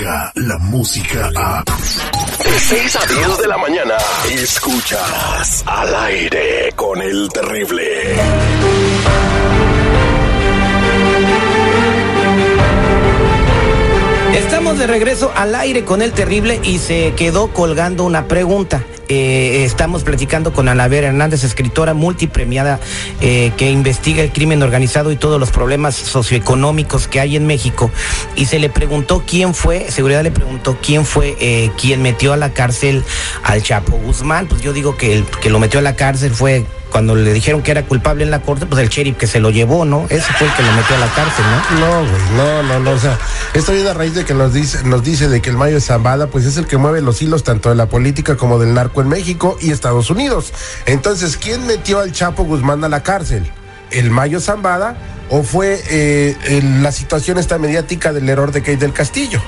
la música a... De 6 a 10 de la mañana, escuchas al aire con el terrible. Estamos de regreso al aire con el terrible y se quedó colgando una pregunta. Eh, estamos platicando con Anabel Hernández, escritora multipremiada eh, que investiga el crimen organizado y todos los problemas socioeconómicos que hay en México. Y se le preguntó quién fue, seguridad le preguntó quién fue eh, quien metió a la cárcel al Chapo Guzmán. Pues yo digo que el que lo metió a la cárcel fue cuando le dijeron que era culpable en la corte, pues el sheriff que se lo llevó, ¿no? Ese fue el que lo metió a la cárcel, ¿no? No, güey, no, no, no, o sea, esto viene a raíz de que nos dice, nos dice de que el Mayo Zambada, pues es el que mueve los hilos tanto de la política como del narco en México y Estados Unidos. Entonces, ¿quién metió al Chapo Guzmán a la cárcel? ¿El Mayo Zambada o fue eh, la situación esta mediática del error de Kate del Castillo?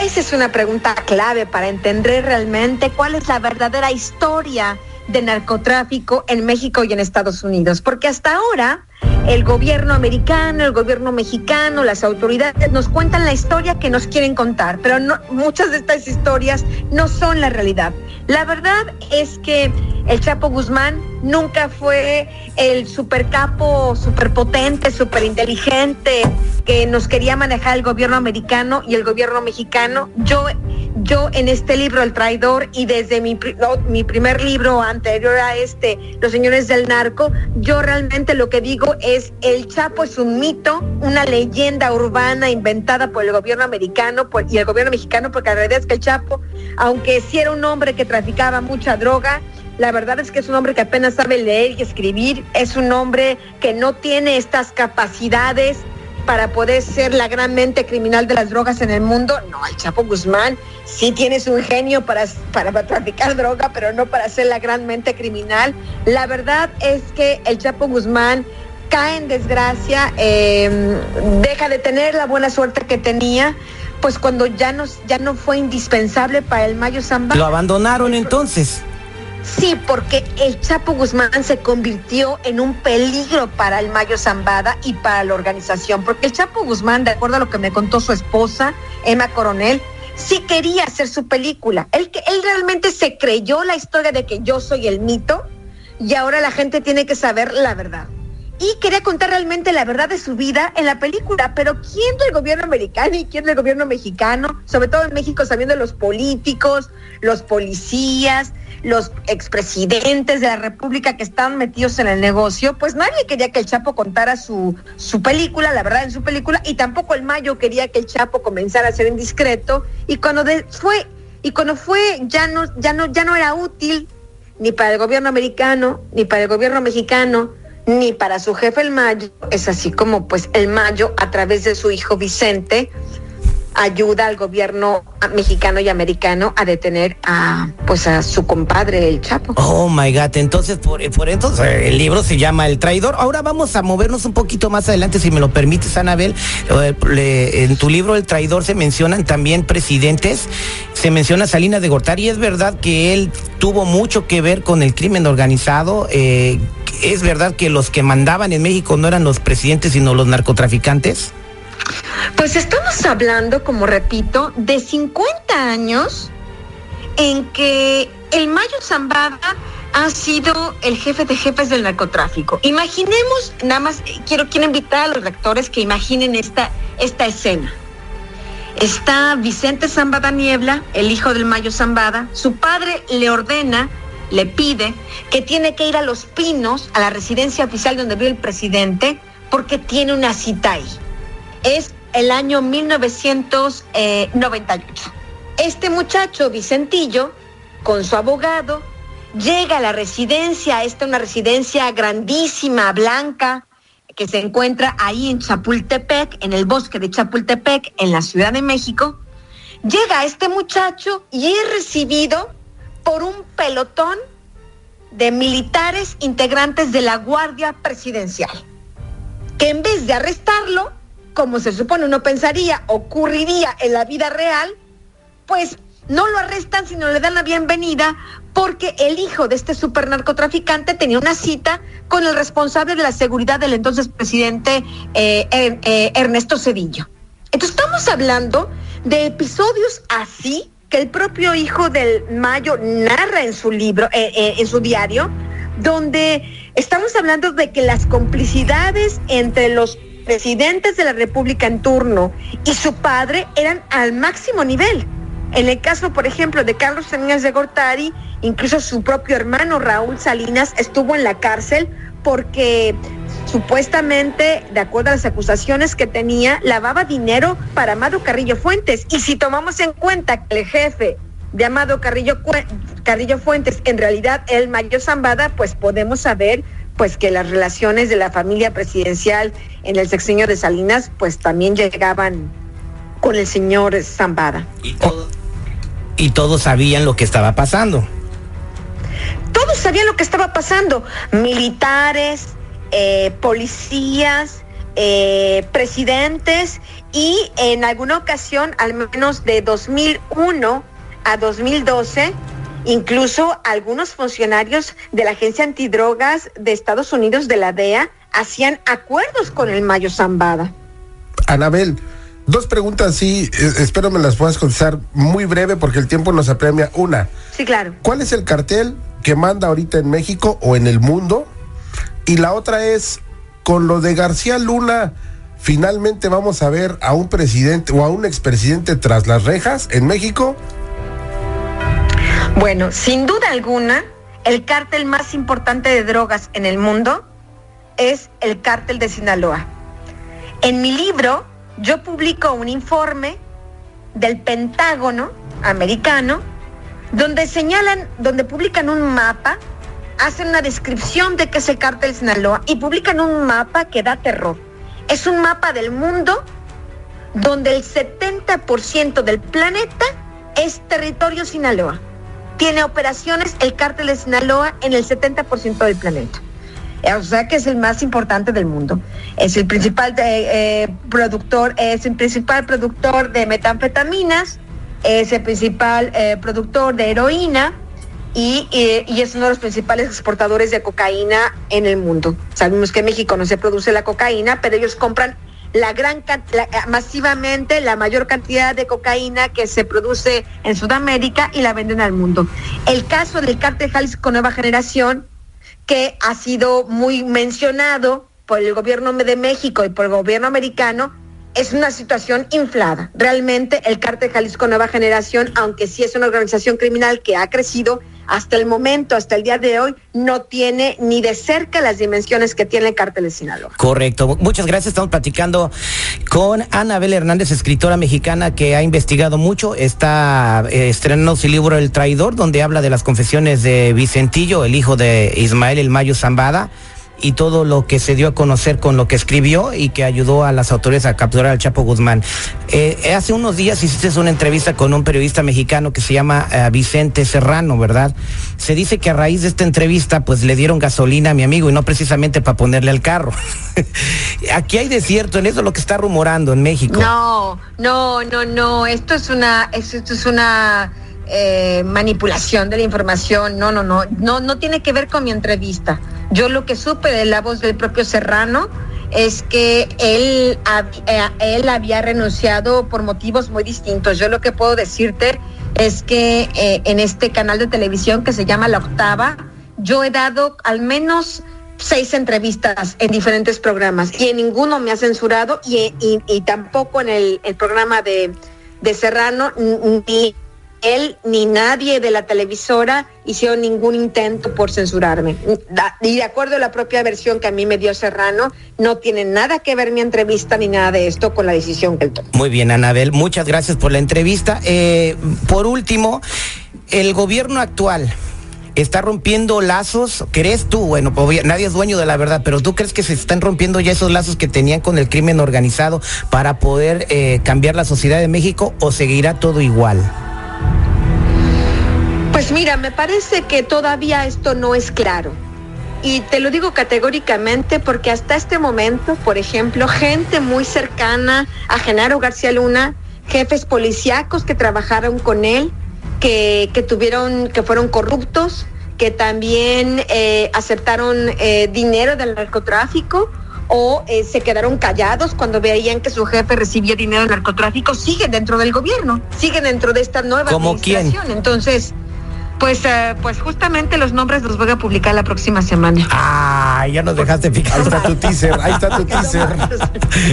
Esa es una pregunta clave para entender realmente cuál es la verdadera historia de narcotráfico en México y en Estados Unidos, porque hasta ahora el gobierno americano, el gobierno mexicano, las autoridades nos cuentan la historia que nos quieren contar, pero no, muchas de estas historias no son la realidad. La verdad es que el Chapo Guzmán nunca fue el supercapo, superpotente, superinteligente que nos quería manejar el gobierno americano y el gobierno mexicano. Yo, yo en este libro, El Traidor, y desde mi, mi primer libro anterior a este, Los Señores del Narco, yo realmente lo que digo es, el Chapo es un mito, una leyenda urbana inventada por el gobierno americano y el gobierno mexicano, porque la realidad es que el Chapo, aunque sí era un hombre que traficaba mucha droga, la verdad es que es un hombre que apenas sabe leer y escribir, es un hombre que no tiene estas capacidades para poder ser la gran mente criminal de las drogas en el mundo. No, el Chapo Guzmán sí tiene su genio para, para, traficar droga, pero no para ser la gran mente criminal. La verdad es que el Chapo Guzmán cae en desgracia, eh, deja de tener la buena suerte que tenía pues cuando ya, nos, ya no fue indispensable para el Mayo Zamba. Lo abandonaron entonces. Sí, porque el Chapo Guzmán se convirtió en un peligro para el Mayo Zambada y para la organización, porque el Chapo Guzmán, de acuerdo a lo que me contó su esposa, Emma Coronel, sí quería hacer su película. Él, él realmente se creyó la historia de que yo soy el mito y ahora la gente tiene que saber la verdad y quería contar realmente la verdad de su vida en la película. Pero ¿quién del gobierno americano y quién del gobierno mexicano? Sobre todo en México, sabiendo los políticos, los policías, los expresidentes de la República que estaban metidos en el negocio, pues nadie quería que el Chapo contara su, su película, la verdad en su película, y tampoco el Mayo quería que el Chapo comenzara a ser indiscreto. Y cuando fue, y cuando fue, ya no, ya no, ya no era útil ni para el gobierno americano, ni para el gobierno mexicano, ni para su jefe el Mayo, es así como pues el Mayo a través de su hijo Vicente ayuda al gobierno mexicano y americano a detener a pues a su compadre el Chapo. Oh my god, entonces por, por eh, el libro se llama El traidor. Ahora vamos a movernos un poquito más adelante si me lo permites, Anabel. En tu libro El traidor se mencionan también presidentes, se menciona Salinas de Gortari y es verdad que él tuvo mucho que ver con el crimen organizado. Eh, ¿Es verdad que los que mandaban en México no eran los presidentes sino los narcotraficantes? Pues estamos hablando, como repito, de 50 años en que el Mayo Zambada ha sido el jefe de jefes del narcotráfico. Imaginemos, nada más quiero, quiero invitar a los lectores que imaginen esta, esta escena. Está Vicente Zambada Niebla, el hijo del Mayo Zambada. Su padre le ordena, le pide que tiene que ir a Los Pinos, a la residencia oficial donde vive el presidente, porque tiene una cita ahí. Es el año 1998. Este muchacho, Vicentillo, con su abogado, llega a la residencia, esta es una residencia grandísima, blanca, que se encuentra ahí en Chapultepec, en el bosque de Chapultepec, en la Ciudad de México. Llega este muchacho y es recibido por un pelotón de militares integrantes de la Guardia Presidencial, que en vez de arrestarlo, como se supone uno pensaría, ocurriría en la vida real, pues no lo arrestan, sino le dan la bienvenida porque el hijo de este supernarcotraficante tenía una cita con el responsable de la seguridad del entonces presidente eh, eh, Ernesto Cedillo. Entonces estamos hablando de episodios así el propio hijo del Mayo narra en su libro, eh, eh, en su diario, donde estamos hablando de que las complicidades entre los presidentes de la República en turno y su padre eran al máximo nivel. En el caso, por ejemplo, de Carlos Salinas de Gortari, incluso su propio hermano Raúl Salinas estuvo en la cárcel porque supuestamente, de acuerdo a las acusaciones que tenía, lavaba dinero para Amado Carrillo Fuentes. Y si tomamos en cuenta que el jefe de Amado Carrillo, Carrillo Fuentes en realidad el Mayo Zambada, pues podemos saber pues que las relaciones de la familia presidencial en el sexenio de Salinas pues también llegaban con el señor Zambada. Y, y todos sabían lo que estaba pasando. Todos sabían lo que estaba pasando. Militares, eh, policías, eh, presidentes y en alguna ocasión, al menos de 2001 a 2012, incluso algunos funcionarios de la Agencia Antidrogas de Estados Unidos, de la DEA, hacían acuerdos con el Mayo Zambada. Anabel, dos preguntas, sí, eh, espero me las puedas contestar muy breve porque el tiempo nos apremia. Una. Sí, claro. ¿Cuál es el cartel que manda ahorita en México o en el mundo? Y la otra es, con lo de García Luna, finalmente vamos a ver a un presidente o a un expresidente tras las rejas en México. Bueno, sin duda alguna, el cártel más importante de drogas en el mundo es el cártel de Sinaloa. En mi libro, yo publico un informe del Pentágono americano donde señalan, donde publican un mapa hacen una descripción de qué es el cártel Sinaloa y publican un mapa que da terror. Es un mapa del mundo donde el 70% del planeta es territorio Sinaloa. Tiene operaciones el cártel de Sinaloa en el 70% del planeta. O sea que es el más importante del mundo. Es el principal eh, productor, es el principal productor de metanfetaminas, es el principal eh, productor de heroína, y, es uno de los principales exportadores de cocaína en el mundo. Sabemos que en México no se produce la cocaína, pero ellos compran la gran masivamente la mayor cantidad de cocaína que se produce en Sudamérica y la venden al mundo. El caso del cártel Jalisco Nueva Generación, que ha sido muy mencionado por el gobierno de México y por el gobierno americano, es una situación inflada. Realmente el cártel Jalisco Nueva Generación, aunque sí es una organización criminal que ha crecido, hasta el momento, hasta el día de hoy, no tiene ni de cerca las dimensiones que tiene el cártel de Sinaloa. Correcto. Muchas gracias. Estamos platicando con Anabel Hernández, escritora mexicana que ha investigado mucho. Está eh, estrenando su libro El Traidor, donde habla de las confesiones de Vicentillo, el hijo de Ismael El Mayo Zambada y todo lo que se dio a conocer con lo que escribió y que ayudó a las autoridades a capturar al Chapo Guzmán. Eh, hace unos días hiciste una entrevista con un periodista mexicano que se llama eh, Vicente Serrano, ¿verdad? Se dice que a raíz de esta entrevista pues le dieron gasolina a mi amigo y no precisamente para ponerle al carro. Aquí hay desierto, en eso es lo que está rumorando en México. No, no, no, no, esto es una, esto es una... Eh, manipulación de la información, no, no, no, no, no tiene que ver con mi entrevista. Yo lo que supe de la voz del propio Serrano es que él, eh, él había renunciado por motivos muy distintos. Yo lo que puedo decirte es que eh, en este canal de televisión que se llama La Octava, yo he dado al menos seis entrevistas en diferentes programas y en ninguno me ha censurado y, y, tampoco en el, el programa de, de Serrano ni él ni nadie de la televisora hicieron ningún intento por censurarme. Y de acuerdo a la propia versión que a mí me dio Serrano, no tiene nada que ver mi entrevista ni nada de esto con la decisión que él tomó. Muy bien, Anabel, muchas gracias por la entrevista. Eh, por último, el gobierno actual está rompiendo lazos, ¿crees tú? Bueno, nadie es dueño de la verdad, pero ¿tú crees que se están rompiendo ya esos lazos que tenían con el crimen organizado para poder eh, cambiar la sociedad de México o seguirá todo igual? Pues mira, me parece que todavía esto no es claro. Y te lo digo categóricamente porque hasta este momento, por ejemplo, gente muy cercana a Genaro García Luna, jefes policíacos que trabajaron con él, que, tuvieron, que fueron corruptos, que también eh, aceptaron eh, dinero del narcotráfico, o eh, se quedaron callados cuando veían que su jefe recibía dinero del narcotráfico, siguen dentro del gobierno, siguen dentro de esta nueva administración. Entonces, pues, eh, pues justamente los nombres los voy a publicar la próxima semana. Ah, ya nos dejaste Ahí picar. está tu teaser, ahí está tu teaser.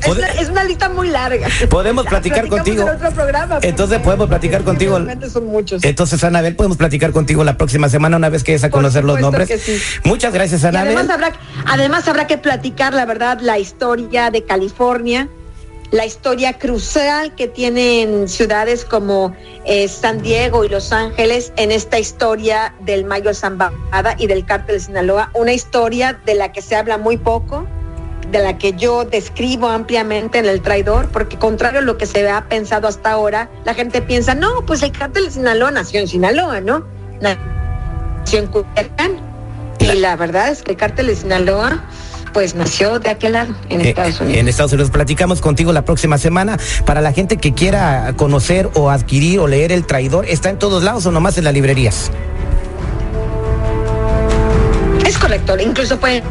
Es una, es una lista muy larga. Podemos platicar contigo. en otro programa, pero Entonces podemos platicar contigo. son muchos. Entonces, Anabel, podemos platicar contigo la próxima semana una vez que des a conocer los nombres. que sí. Muchas gracias, Anabel. además habrá, además habrá que platicar, la verdad, la historia de California, la historia crucial que tienen ciudades como eh, San Diego y Los Ángeles en esta historia del Mayo Zambada y del cártel de Sinaloa, una historia de la que se habla muy poco, de la que yo describo ampliamente en El Traidor, porque contrario a lo que se ha pensado hasta ahora, la gente piensa, no, pues el cártel de Sinaloa nació en Sinaloa, ¿no? Nació en Culiacán. Y la verdad es que el cártel de Sinaloa, pues nació de aquel lado, en Eh, Estados Unidos. En Estados Unidos platicamos contigo la próxima semana. Para la gente que quiera conocer o adquirir o leer El Traidor, ¿está en todos lados o nomás en las librerías? Es correcto, incluso pueden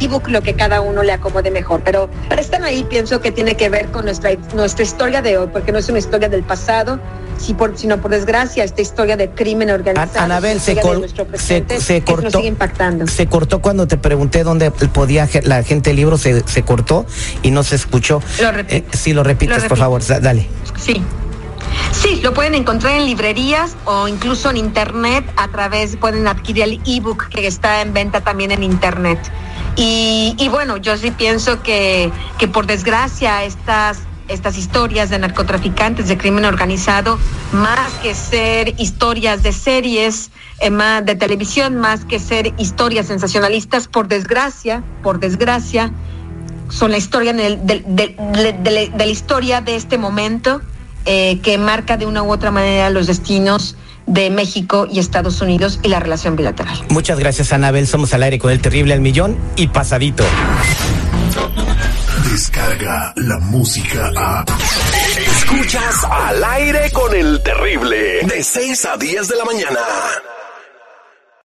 ebook lo que cada uno le acomode mejor, pero para estar ahí pienso que tiene que ver con nuestra, nuestra historia de hoy, porque no es una historia del pasado, si por, sino por desgracia esta historia de crimen organizado. An- Anabel, se, nuestro se, se nos cortó. sigue impactando. Se cortó cuando te pregunté dónde podía la gente el libro, se, se cortó y no se escuchó. Lo. Eh, sí, lo repites, Lo por favor, da- dale. Sí. Sí, lo pueden encontrar en librerías o incluso en internet a través, pueden adquirir el ebook que está en venta también en internet. Y, bueno, yo sí pienso que, que por desgracia estas, estas historias de narcotraficantes, de crimen organizado, más que ser historias de series eh, de televisión, más que ser historias sensacionalistas, por desgracia, por desgracia, son la historia de la historia de este momento eh, que marca de una u otra manera los destinos de México y Estados Unidos y la relación bilateral. Muchas gracias, Anabel. Somos al aire con el terrible al millón y pasadito. Descarga la música a. Escuchas al aire con el terrible. De 6 a 10 de la mañana.